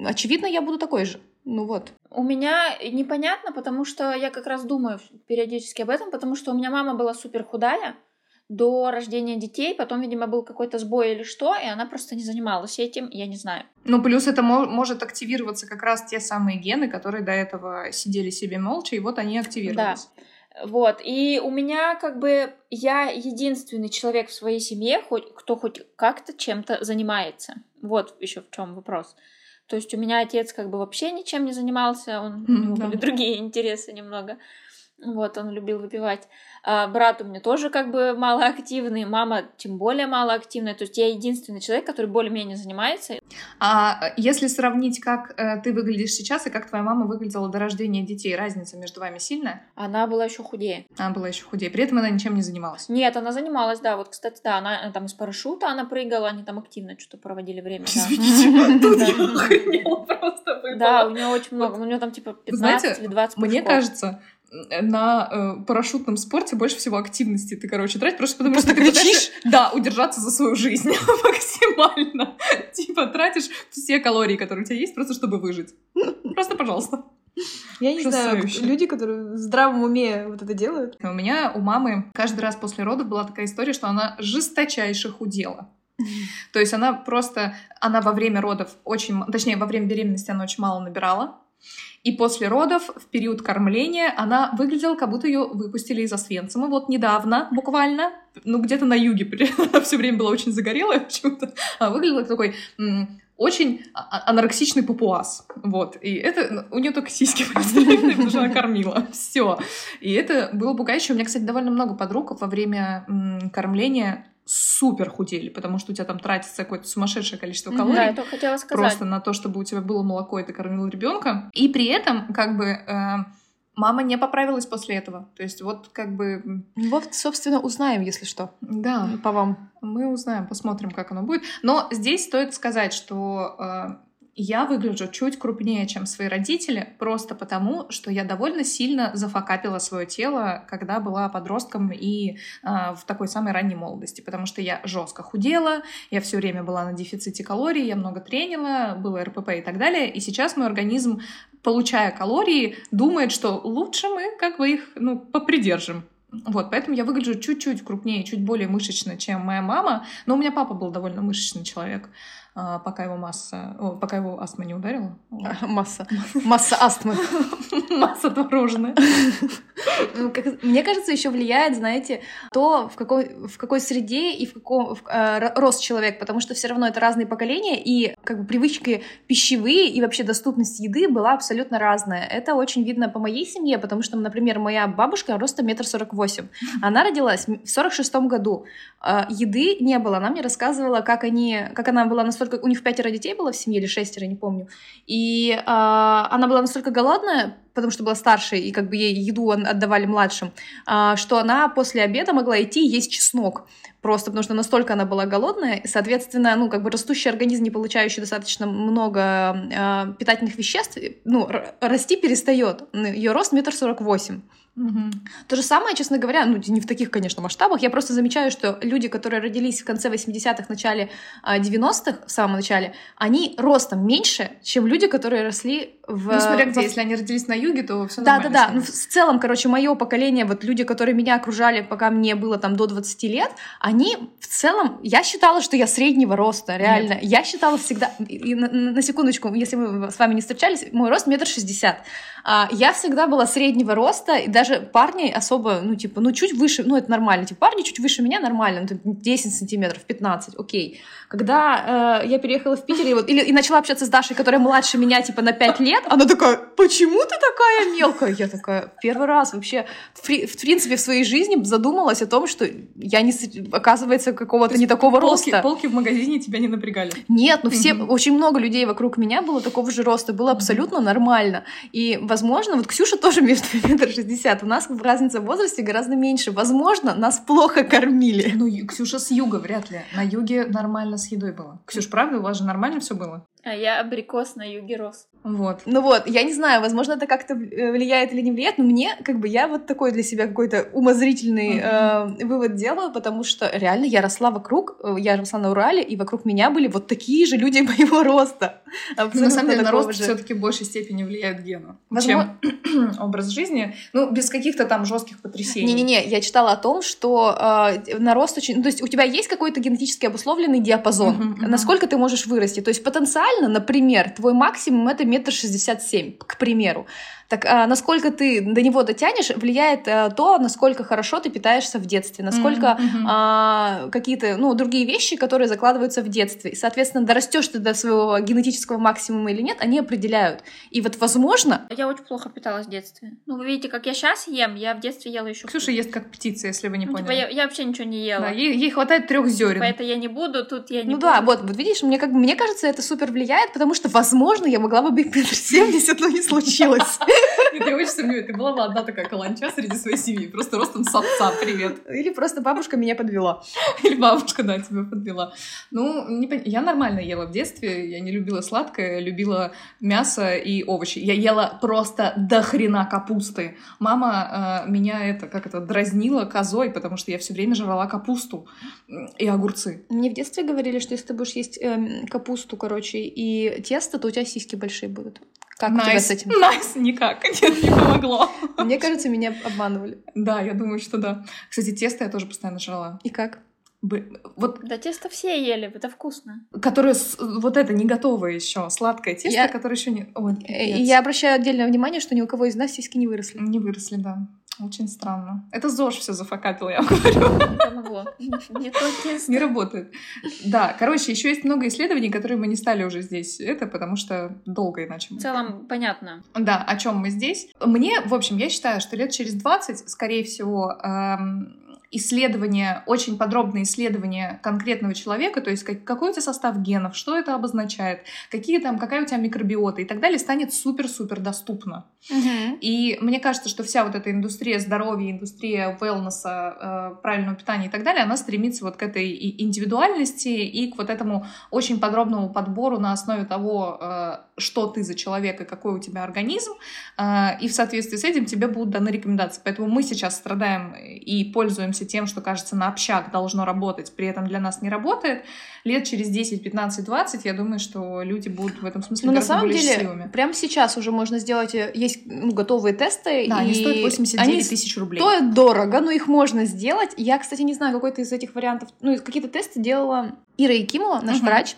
Очевидно, я буду такой же. Ну вот. У меня непонятно, потому что я как раз думаю периодически об этом, потому что у меня мама была супер худая, до рождения детей, потом, видимо, был какой-то сбой или что, и она просто не занималась этим, я не знаю. Ну, плюс это мо- может активироваться как раз те самые гены, которые до этого сидели себе молча, и вот они активировались. Да. Вот, и у меня как бы я единственный человек в своей семье, хоть, кто хоть как-то чем-то занимается. Вот еще в чем вопрос. То есть у меня отец как бы вообще ничем не занимался, он, у него да. были другие интересы немного. Вот, он любил выпивать. А, брат у меня тоже как бы малоактивный, мама тем более малоактивная. То есть я единственный человек, который более-менее занимается. А если сравнить, как э, ты выглядишь сейчас и как твоя мама выглядела до рождения детей, разница между вами сильная? Она была еще худее. Она была еще худее. При этом она ничем не занималась. Нет, она занималась, да. Вот, кстати, да, она там из парашюта она прыгала, они там активно что-то проводили время. Да, у нее очень много. У нее там типа 15 или 20 Мне кажется, на э, парашютном спорте больше всего активности ты, короче, тратишь, просто потому просто что ты кричишь? да, удержаться за свою жизнь максимально. Типа тратишь все калории, которые у тебя есть, просто чтобы выжить. Просто, пожалуйста. Я не знаю, люди, которые в здравом уме вот это делают. У меня, у мамы каждый раз после родов была такая история, что она жесточайше худела. То есть она просто, она во время родов очень, точнее, во время беременности она очень мало набирала, и после родов, в период кормления, она выглядела, как будто ее выпустили из Освенцима. Вот недавно, буквально, ну где-то на юге, все время была очень загорелая почему-то, а выглядела такой очень а, а, анорексичный папуас. Вот. И это... Ну, у нее только сиськи были, потому что она кормила. Все. И это было пугающе. У меня, кстати, довольно много подруг во время кормления супер худели, потому что у тебя там тратится какое-то сумасшедшее количество калорий. Да, это хотела сказать. Просто на то, чтобы у тебя было молоко, и ты кормил ребенка. И при этом, как бы, э, мама не поправилась после этого. То есть вот как бы... Вот, собственно, узнаем, если что. Да. По вам. Мы узнаем, посмотрим, как оно будет. Но здесь стоит сказать, что э, я выгляжу чуть крупнее, чем свои родители, просто потому, что я довольно сильно зафакапила свое тело, когда была подростком и э, в такой самой ранней молодости, потому что я жестко худела, я все время была на дефиците калорий, я много тренила, было РПП и так далее, и сейчас мой организм, получая калории, думает, что лучше мы как бы их ну, попридержим. Вот, поэтому я выгляжу чуть-чуть крупнее, чуть более мышечно, чем моя мама. Но у меня папа был довольно мышечный человек. А, пока его масса, о, пока его астма не ударила. Масса. Масса астмы. Масса творожная. Ну, мне кажется, еще влияет, знаете, то, в какой, в какой среде и в каком в, э, рос человек, потому что все равно это разные поколения, и как бы привычки пищевые и вообще доступность еды была абсолютно разная. Это очень видно по моей семье, потому что, например, моя бабушка ростом метр сорок восемь. Она родилась в сорок шестом году. Э, еды не было. Она мне рассказывала, как они, как она была настолько настолько... У них пятеро детей было в семье, или шестеро, не помню. И э, она была настолько голодная, потому что была старшей, и как бы ей еду отдавали младшим, э, что она после обеда могла идти и есть чеснок. Просто потому что настолько она была голодная, и, соответственно, ну, как бы растущий организм, не получающий достаточно много э, питательных веществ, ну, расти перестает. Ее рост метр сорок восемь. Мгм. То же самое, честно говоря, ну, не в таких, конечно, масштабах. Я просто замечаю, что люди, которые родились в конце 80-х, начале а, 90-х, в самом начале, они ростом меньше, чем люди, которые росли в... Ну, смотря где, во- если они родились на юге, то все Да, да, да. Ну, в целом, короче, мое поколение, вот люди, которые меня окружали, пока мне было там до 20 лет, они в целом, я считала, что я среднего роста, реально. Я считала всегда, и- и на, на секундочку, если мы с вами не встречались, мой рост метр шестьдесят. А, Я всегда была среднего роста, и даже парни особо, ну, типа, ну, чуть выше, ну, это нормально. Типа, парни чуть выше меня нормально, ну, там, 10 сантиметров, 15, окей. Когда э, я переехала в Питер и, вот, или, и начала общаться с Дашей, которая младше меня, типа, на 5 лет, она такая, почему ты такая мелкая? Я такая, первый раз вообще, в, в принципе, в своей жизни задумалась о том, что я, не, оказывается, какого-то не такого полки, роста. полки в магазине тебя не напрягали. Нет, ну все, Мгм. очень много людей вокруг меня было такого же роста, было абсолютно нормально. И, возможно, вот Ксюша тоже между метр шестьдесят, у нас разница в возрасте гораздо меньше. Возможно, нас плохо кормили. Ну, Ксюша с юга вряд ли. На юге нормально с едой было. Ксюш, правда, у вас же нормально все было? А я абрикос на юге рос. Вот. Ну вот, я не знаю, возможно, это как-то э, влияет или не влияет, но мне, как бы, я вот такой для себя какой-то умозрительный э, вывод делаю, потому что реально я росла вокруг, э, я росла на Урале, и вокруг меня были вот такие же люди моего роста. Ну, Абсолютно на самом деле, на рост же. все-таки в большей степени влияют гены, Возможно- чем образ жизни. Ну, без каких-то там жестких потрясений. Не-не-не, я читала о том, что э, на рост очень... Ну, то есть у тебя есть какой-то генетически обусловленный диапазон, Мгм, мгм. насколько ты можешь вырасти. То есть потенциально, например, твой максимум — это метр шестьдесят семь, к примеру. Так а, насколько ты до него дотянешь, влияет э, то, насколько хорошо ты питаешься в детстве, насколько мгм. а, какие-то, ну, другие вещи, которые закладываются в детстве. И, соответственно, дорастешь ты до своего генетического максимума или нет, они определяют. И вот, возможно, Я очень плохо питалась в детстве. Ну, вы видите, как я сейчас ем, я в детстве ела еще. Ксюша ест как птица, если вы не Ну, типа, поняли. я, я вообще ничего не ела. Да, ей, ей хватает трех зерен. Поэтому я не буду, тут я не Ну буду. да, вот, вот видишь, мне как бы мне кажется, это супер влияет, потому что, возможно, я могла бы быть метр семьдесят, но не случилось. Я очень сомневаюсь. Ты была бы одна такая каланча среди своей семьи. Просто ростом с отца. Привет. Или просто бабушка меня подвела. Или бабушка, да, тебя подвела. Ну, не пон- я нормально ела в детстве. Я не любила сладкое, любила мясо и овощи. Я ела просто до хрена капусты. Мама э, меня это, как это, дразнила козой, потому что я все время жрала капусту и огурцы. Мне в детстве говорили, что если ты будешь есть эм, капусту, короче, и тесто, то у тебя сиськи большие будут. Как у тебя с этим? Nice, никак. Нет, не помогло. Мне кажется, меня обманывали. Да, я думаю, что да. Кстати, тесто я тоже постоянно жрала. И как? Бы- Вот Да тесто все ели, это вкусно. которое с- вот это не готовое еще, сладкое тесто, Я- которое еще не... Ой, Э, я обращаю отдельное внимание, что ни у кого из нас сиськи не выросли. Не выросли, да. Очень странно. Это ЗОЖ все зафакапило, я говорю. Не помогло. Не работает. Да, короче, еще есть много исследований, которые мы не стали уже здесь. Это потому что долго иначе. В целом, понятно. Да, о чем мы здесь. Мне, в общем, я считаю, что лет через 20, скорее всего, эм, исследование, очень подробное исследование конкретного человека, то есть как- какой у тебя состав генов, что это обозначает, какие там, какая у тебя микробиота и так далее, станет супер-супер доступно. И мне кажется, что вся вот эта индустрия здоровья, индустрия велнеса, э, правильного питания и так далее, она стремится вот к этой индивидуальности и к вот этому очень подробному подбору на основе того, э, что ты за человек и какой у тебя организм, э, и в соответствии с этим тебе будут даны рекомендации. Поэтому мы сейчас страдаем и пользуемся тем, что, кажется, на общак должно работать, при этом для нас не работает. Лет через 10, 15, 20, я думаю, что люди будут в этом смысле Ну, на самом деле, счастливыми. прямо сейчас уже можно сделать, э, есть ну, готовые тесты. Да, они и стоят 89 они тысяч рублей. стоят дорого, но их можно сделать. Я, кстати, не знаю, какой-то из этих вариантов, ну, какие-то тесты делала Ира Якимова, наш Мгм. врач, а,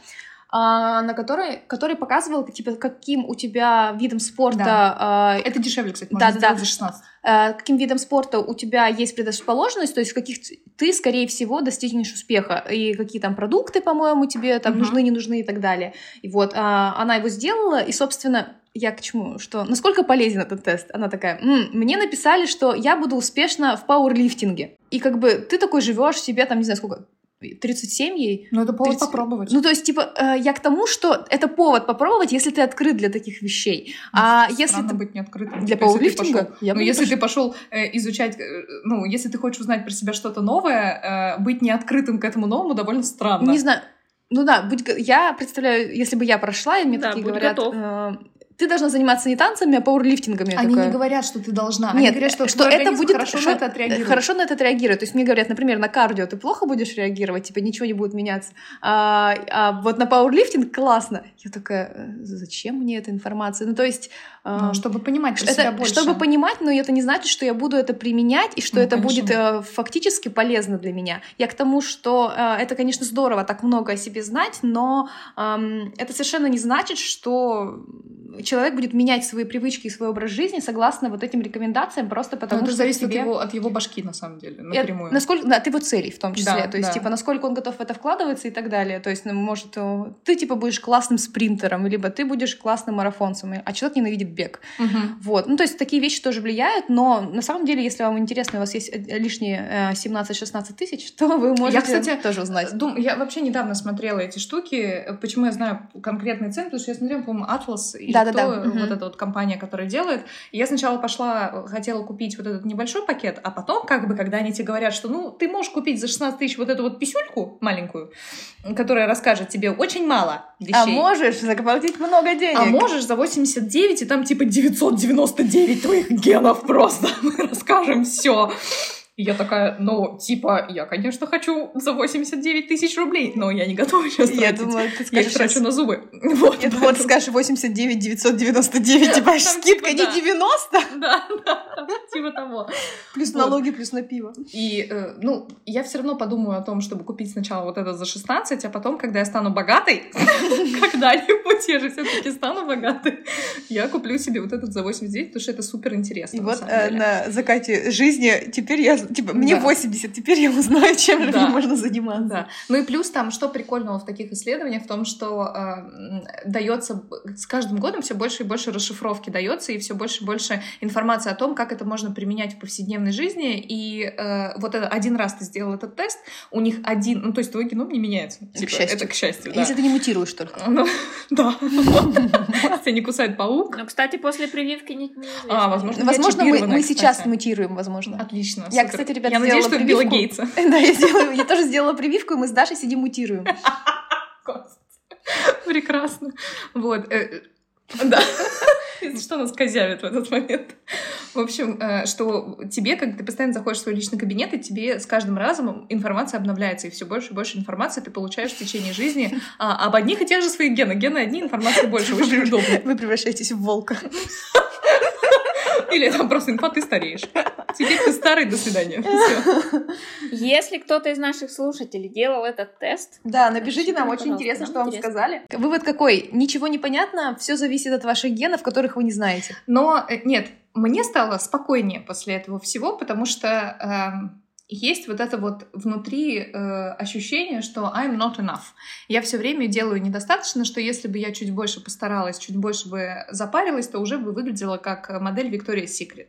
на которой, который показывал, типа, каким у тебя видом спорта Да. а, Это дешевле, кстати, можно да, сделать да. за 16. э, каким видом спорта у тебя есть предрасположенность, то есть в каких ты, скорее всего, достигнешь успеха, и какие там продукты, по-моему, тебе там Мгм. нужны, не нужны и так далее. И вот а, она его сделала, и, собственно, я к чему? Что насколько полезен этот тест? Она такая, «М, мне написали, что я буду успешна в пауэрлифтинге. И как бы ты такой живешь себе там, не знаю, сколько, 37 ей? Ну, это повод 30. попробовать. Ну, то есть, типа, э, я к тому, что это повод попробовать, если ты открыт для таких вещей. А если ты... быть не открытым. Для Типа, пауэрлифтинга? пошел- Я ну, если пошла. ты пошел э, изучать, э, ну, если ты хочешь узнать про себя что-то новое, э, быть не открытым к этому новому довольно странно. Не знаю. Ну да, будь, я представляю, если бы я прошла, и мне Да, такие говорят, готов. э, ты должна заниматься не танцами, а пауэрлифтингами. Они такая. не говорят, что ты должна. Нет, Они говорят, что, что это будет хорошо что- на это отреагирует. Хорошо на это отреагирует. То есть мне говорят, например, на кардио ты плохо будешь реагировать, типа ничего не будет меняться. А, а вот на пауэрлифтинг классно. Я такая, «Э, зачем мне эта информация? Ну то есть... а, Ну, чтобы понимать про это, больше. чтобы понимать, но это не значит, что я буду это применять и что Ну, это конечно. будет э, фактически полезно для меня. Я к тому, что э, это, конечно, здорово так много о себе знать, но эм, это совершенно не значит, что человек будет менять свои привычки и свой образ жизни согласно вот этим рекомендациям, просто потому Ну, это что зависит тебе... от, его, от его башки, на самом деле, И напрямую. от- насколько, да, от его целей в том числе. Да, то есть, да. типа, насколько он готов в это вкладываться и так далее. То есть, ну, может, э, ты, типа, будешь классным спринтером, либо ты будешь классным марафонцем, а человек ненавидит бег. Мгм. Вот, ну то есть такие вещи тоже влияют, но на самом деле, если вам интересно, у вас есть э, лишние э, 17-16 тысяч, то вы можете кстати, тоже узнать. Дум- я вообще недавно смотрела эти штуки. Почему я знаю конкретные цены? Потому что я смотрела, по-моему, Atlas или Да-да-да, кто, мгм. вот эта вот компания, которая делает. И я сначала пошла, хотела купить вот этот небольшой пакет, а потом, как бы, когда они тебе говорят, что, ну, ты можешь купить за 16 тысяч вот эту вот писюльку маленькую, которая расскажет тебе очень мало вещей. А можешь заплатить много денег. А можешь за 89, и там типа 999 твоих генов просто. Мы расскажем все. И я такая, ну, типа, я, конечно, хочу за 89 тысяч рублей, но я не готова сейчас Я тратить. думала, ты Я скажешь их трачу сейчас- на зубы. Вот, Я думала, ты скажешь 89 999, типа Там скидка типа не да. 90, Да, да, типа того. плюс Вот. налоги, плюс на пиво. И, э, ну, я все равно подумаю о том, чтобы купить сначала вот это за 16, а потом, когда я стану богатой, когда-нибудь я же все таки стану богатой, я куплю себе вот этот за 89, потому что это супер интересно. И вот э, на закате жизни теперь я, типа, мне Да. 80, теперь я узнаю, чем же Да. мне можно заниматься. Да. Ну и плюс там, что прикольного в таких исследованиях, в том, что э, дается с каждым годом все больше и больше расшифровки дается, и все больше и больше информации о том, как это можно применять в повседневной жизни. И э, вот это, один раз ты сделал этот тест, у них один, ну то есть твой геном не меняется. Типа, счастью. Это к счастью, да. Если ты не мутируешь только. Ну, да. Тебя не кусает паук. Ну, кстати, после прививки не. А, возможно, Возможно, мы, сейчас мутируем, возможно. Отлично. Я. кстати, ребята, Я надеюсь, что Билла прививку. Гейтса. Да, я, сделала, я тоже сделала прививку, и мы с Дашей сидим мутируем. Прекрасно. Вот. э, э, Да. Что нас козявит в этот момент? В общем, э, что тебе, когда ты постоянно заходишь в свой личный кабинет, и тебе с каждым разом информация обновляется, и все больше и больше информации ты получаешь в течение жизни а, об одних и тех же своих генах. Гены одни, информации больше, очень удобно. Вы превращаетесь в волка. Или там просто инфа, ты стареешь. Теперь ты старый, до свидания. Если кто-то из наших слушателей делал этот тест, Да, напишите нам, очень интересно, что вам сказали. Вывод какой? Ничего не понятно, все зависит от ваших генов, которых вы не знаете. Но э, нет, мне стало спокойнее после этого всего, потому что эм, есть вот это вот внутри э, ощущение, что I'm not enough. Я все время делаю недостаточно, что если бы я чуть больше постаралась, чуть больше бы запарилась, то уже бы выглядела как модель Victoria's Secret.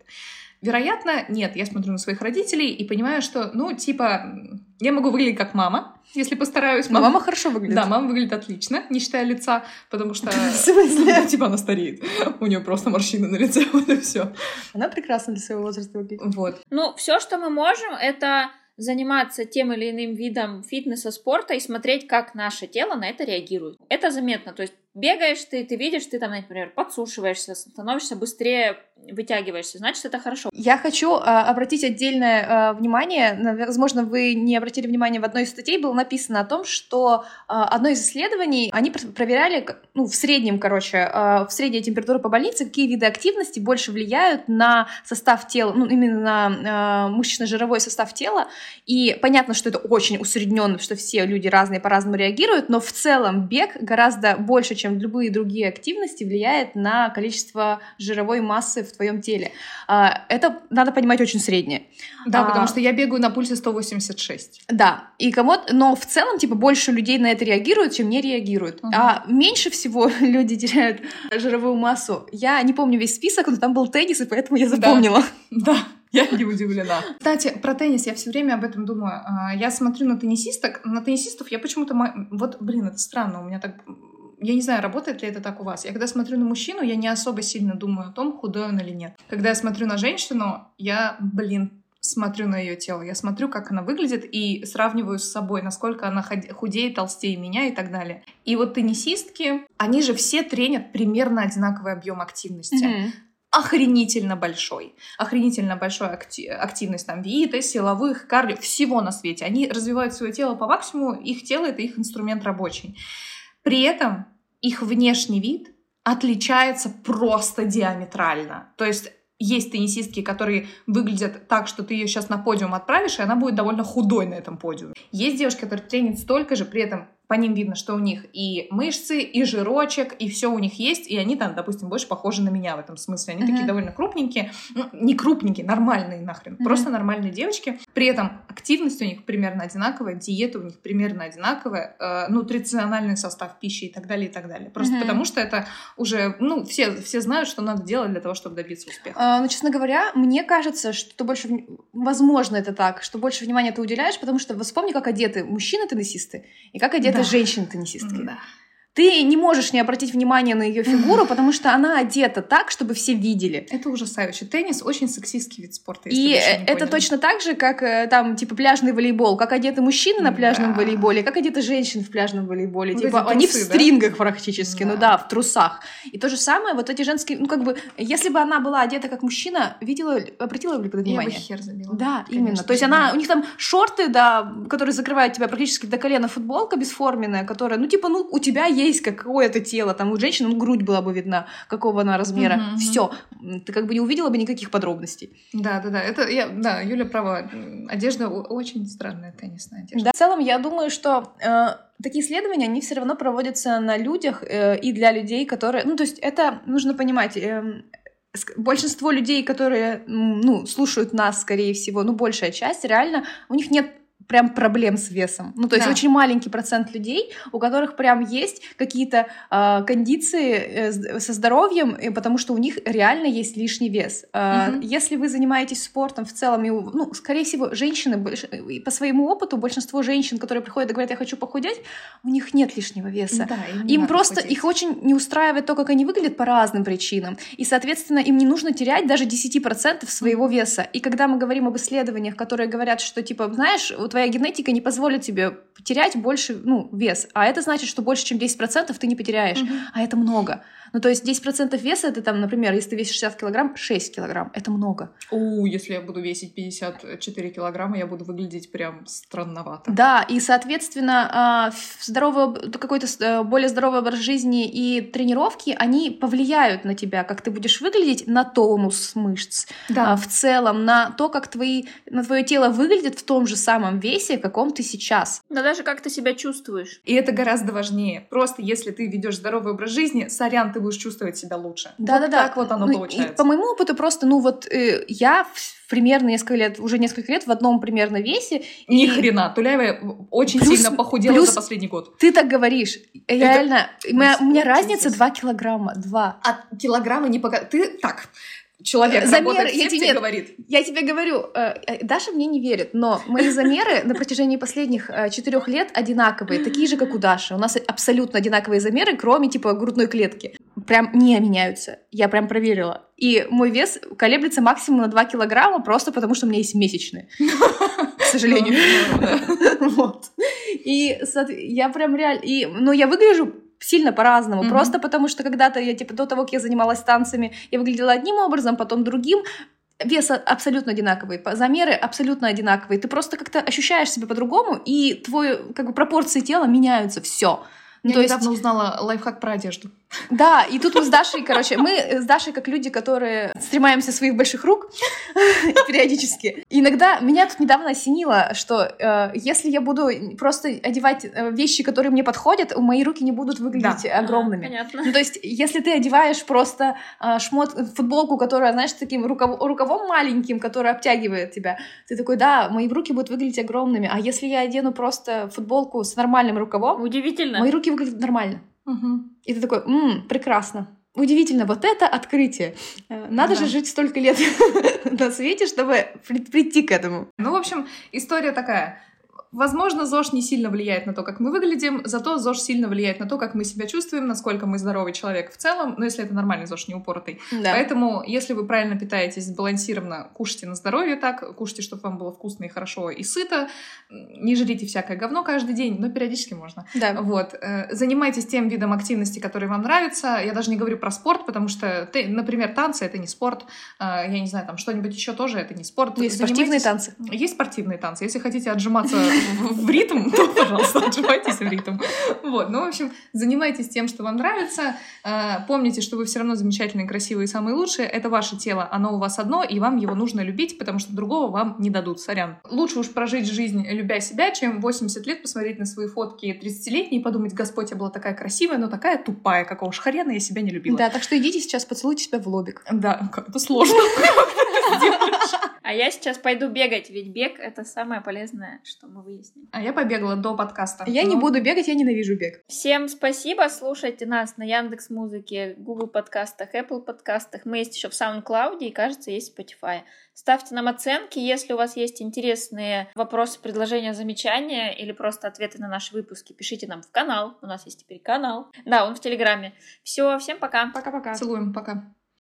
Вероятно, нет. Я смотрю на своих родителей и понимаю, что, ну, типа, я могу выглядеть как мама, если постараюсь. Но мама хорошо выглядит. Да, мама выглядит отлично, не считая лица, потому что... В смысле? Ну, Типа она стареет. У нее просто морщины на лице, вот и все. Она прекрасна для своего возраста выглядит. Вот. ну, все, что мы можем, это заниматься тем или иным видом фитнеса, спорта и смотреть, как наше тело на это реагирует. Это заметно. То есть бегаешь ты, ты видишь, ты там, например, подсушиваешься, становишься быстрее, вытягиваешься, значит, это хорошо. Я хочу а, обратить отдельное а, внимание, возможно, вы не обратили внимание, в одной из статей было написано о том, что а, одно из исследований, они пр- проверяли, ну, в среднем, короче, а, в средней температуре по больнице, какие виды активности больше влияют на состав тела, ну, именно на а, мышечно-жировой состав тела, и понятно, что это очень усредненно, что все люди разные по-разному реагируют, но в целом бег гораздо больше, чем любые другие активности, влияет на количество жировой массы в твоем теле. А, Это надо понимать очень среднее. Да, А. потому что я бегаю на пульсе 186. Да, и кому-то, но в целом, типа, больше людей на это реагируют, чем не реагируют. Мгм. А меньше всего люди теряют жировую массу. Я не помню весь список, но там был теннис, и поэтому я Да. запомнила. Да, я не удивлена. Кстати, про теннис я все время об этом думаю. А, Я смотрю на теннисисток, на теннисистов я почему-то... Вот, блин, это странно, у меня так... Я не знаю, работает ли это так у вас. Я когда смотрю на мужчину, я не особо сильно думаю о том, худой он или нет. Когда я смотрю на женщину, я, блин, смотрю на ее тело, я смотрю, как она выглядит, и сравниваю с собой, насколько она худее, толстее меня и так далее. И вот теннисистки, они же все тренят примерно одинаковый объем активности. Mm-hmm охренительно большой. Охренительно большой акти- активность там виита, силовых, кардио, всего на свете. Они развивают свое тело по максимуму, их тело — это их инструмент рабочий. При этом их внешний вид отличается просто диаметрально. То есть есть теннисистки, которые выглядят так, что ты ее сейчас на подиум отправишь, и она будет довольно худой на этом подиуме. Есть девушки, которые тренят столько же, при этом по ним видно, что у них и мышцы, и жирочек, и все у них есть, и они там, допустим, больше похожи на меня в этом смысле. Они uh-huh. такие довольно крупненькие, ну, не крупненькие, нормальные нахрен, uh-huh. просто нормальные девочки. При этом активность у них примерно одинаковая, диета у них примерно одинаковая, э, нутрициональный состав пищи и так далее, и так далее. Просто uh-huh. потому что это уже, ну, все, все знают, что надо делать для того, чтобы добиться успеха. Uh, ну, честно говоря, мне кажется, что больше, возможно, это так, что больше внимания ты уделяешь, потому что вспомни, как одеты мужчины-теннисисты и как одеты да. женщины-теннисистки. Да ты не можешь не обратить внимание на ее фигуру, потому что она одета так, чтобы все видели. Это ужасающе. Теннис очень сексистский вид спорта. И это поняли. точно так же, как э, там, типа, пляжный волейбол. Как одеты мужчины на пляжном да. волейболе, как одеты женщины в пляжном волейболе. Вот типа, они трусы, в стрингах да? практически, ну да. ну да, в трусах. И то же самое, вот эти женские, ну как бы, если бы она была одета как мужчина, видела, обратила бы внимание? Я бы хер забила. Да, Конечно, именно. То есть она, у них там шорты, да, которые закрывают тебя практически до колена, футболка бесформенная, которая, ну типа, ну у тебя есть есть какое-то тело, там у женщины ну, грудь была бы видна, какого она размера. Угу, Все, ты как бы не увидела бы никаких подробностей. Да, да, да. Это я, да, Юля права. Одежда очень странная теннисная одежда. Да. В целом, я думаю, что э, такие исследования, они все равно проводятся на людях э, и для людей, которые, ну, то есть это нужно понимать. Э, большинство людей, которые, ну, слушают нас, скорее всего, ну, большая часть, реально, у них нет прям проблем с весом. Ну, то есть да. очень маленький процент людей, у которых прям есть какие-то э, кондиции э, со здоровьем, и потому что у них реально есть лишний вес. Э, угу. Если вы занимаетесь спортом в целом, и, ну, скорее всего, женщины, больш... по своему опыту, большинство женщин, которые приходят и говорят, я хочу похудеть, у них нет лишнего веса. Да, им, им просто, похудеть. их очень не устраивает то, как они выглядят по разным причинам. И, соответственно, им не нужно терять даже 10% своего веса. И когда мы говорим об исследованиях, которые говорят, что, типа, знаешь, вот твоя генетика не позволит тебе потерять больше, ну, вес. А это значит, что больше, чем 10% ты не потеряешь. Mm-hmm. А это много. Ну, то есть 10% веса, это там, например, если ты весишь 60 килограмм, 6 килограмм. Это много. У, если я буду весить 54 килограмма, я буду выглядеть прям странновато. Да, и, соответственно, а, здоровый, какой-то э, более здоровый образ жизни и тренировки, они повлияют на тебя, как ты будешь выглядеть, на тонус мышц. Да. А, в целом, на то, как твои, на твое тело выглядит в том же самом весе, каком ты сейчас. Да даже как ты себя чувствуешь. И это гораздо важнее. Просто если ты ведешь здоровый образ жизни, сорян, ты будешь чувствовать себя лучше. Да, вот да, так да. вот оно ну, получается. И по моему опыту просто, ну вот э, я примерно несколько лет, уже несколько лет в одном примерно весе. Ни и... хрена, Туляева очень плюс, сильно похудела плюс за последний год. Ты так говоришь. Это... Реально, у меня, у меня разница 2 килограмма, 2. А килограммы не пока... Ты так, человек Замер, я тебе, нет, говорит. Я тебе говорю, э, э, Даша мне не верит, но мои замеры на протяжении последних э, четырех лет одинаковые, такие же, как у Даши. У нас абсолютно одинаковые замеры, кроме типа грудной клетки. Прям не меняются. Я прям проверила. И мой вес колеблется максимум на 2 килограмма, просто потому что у меня есть месячные. К сожалению. Вот. И я прям реально... Ну, я выгляжу сильно по-разному. Mm-hmm. Просто потому что когда-то я, типа, до того, как я занималась танцами, я выглядела одним образом, потом другим. Вес абсолютно одинаковый, замеры абсолютно одинаковые. Ты просто как-то ощущаешь себя по-другому, и твои как бы пропорции тела меняются. Все. Я недавно есть... узнала лайфхак про одежду. Да, и тут мы с Дашей, короче, мы с Дашей как люди, которые стремаемся своих больших рук периодически. иногда меня тут недавно осенило, что э, если я буду просто одевать э, вещи, которые мне подходят, мои руки не будут выглядеть да. огромными. Понятно. Ну, то есть, если ты одеваешь просто э, шмот, футболку, которая, знаешь, таким рукав, рукавом маленьким, который обтягивает тебя, ты такой, да, мои руки будут выглядеть огромными. А если я одену просто футболку с нормальным рукавом, удивительно, мои руки выглядят нормально. Угу. И ты такой, м прекрасно. Удивительно, вот это открытие. Э, надо да. же жить столько лет на свете, чтобы прийти к этому. Ну, в общем, история такая. Возможно, ЗОЖ не сильно влияет на то, как мы выглядим, зато ЗОЖ сильно влияет на то, как мы себя чувствуем, насколько мы здоровый человек в целом, ну, если это нормальный ЗОЖ, не упоротый. Да. Поэтому, если вы правильно питаетесь, сбалансированно, кушайте на здоровье так, кушайте, чтобы вам было вкусно и хорошо и сыто, не жрите всякое говно каждый день, но периодически можно. Да. Вот. э, Занимайтесь тем видом активности, который вам нравится. Я даже не говорю про спорт, потому что, ты, например, танцы — это не спорт. А, Я не знаю, там что-нибудь еще тоже — это не спорт. Есть спортивные Занимайтесь- танцы. есть спортивные танцы. Если хотите отжиматься в ритм, то, пожалуйста, отжимайтесь в ритм. Вот. Ну, в общем, занимайтесь тем, что вам нравится. Э, Помните, что вы все равно замечательные, красивые и самые лучшие. Это ваше тело, оно у вас одно, и вам его нужно любить, потому что другого вам не дадут. Сорян. Лучше уж прожить жизнь, любя себя, чем 80 лет посмотреть на свои фотки 30-летние и подумать, Господь, я была такая красивая, но такая тупая, какого ж хрена я себя не любила. Да, так что идите сейчас поцелуйте себя в лобик. Да, как это сложно. А я сейчас пойду бегать, ведь бег — это самое полезное, что мы выяснили. А я побегала до подкаста. Я не буду бегать, я ненавижу бег. Всем спасибо, слушайте нас на Яндекс Музыке, Google подкастах, Apple подкастах. Мы есть еще в SoundCloud и, кажется, есть в Spotify. Ставьте нам оценки, если у вас есть интересные вопросы, предложения, замечания или просто ответы на наши выпуски. Пишите нам в канал. У нас есть теперь канал. Да, он в Телеграме. Все, всем пока. Пока-пока. Целуем, пока.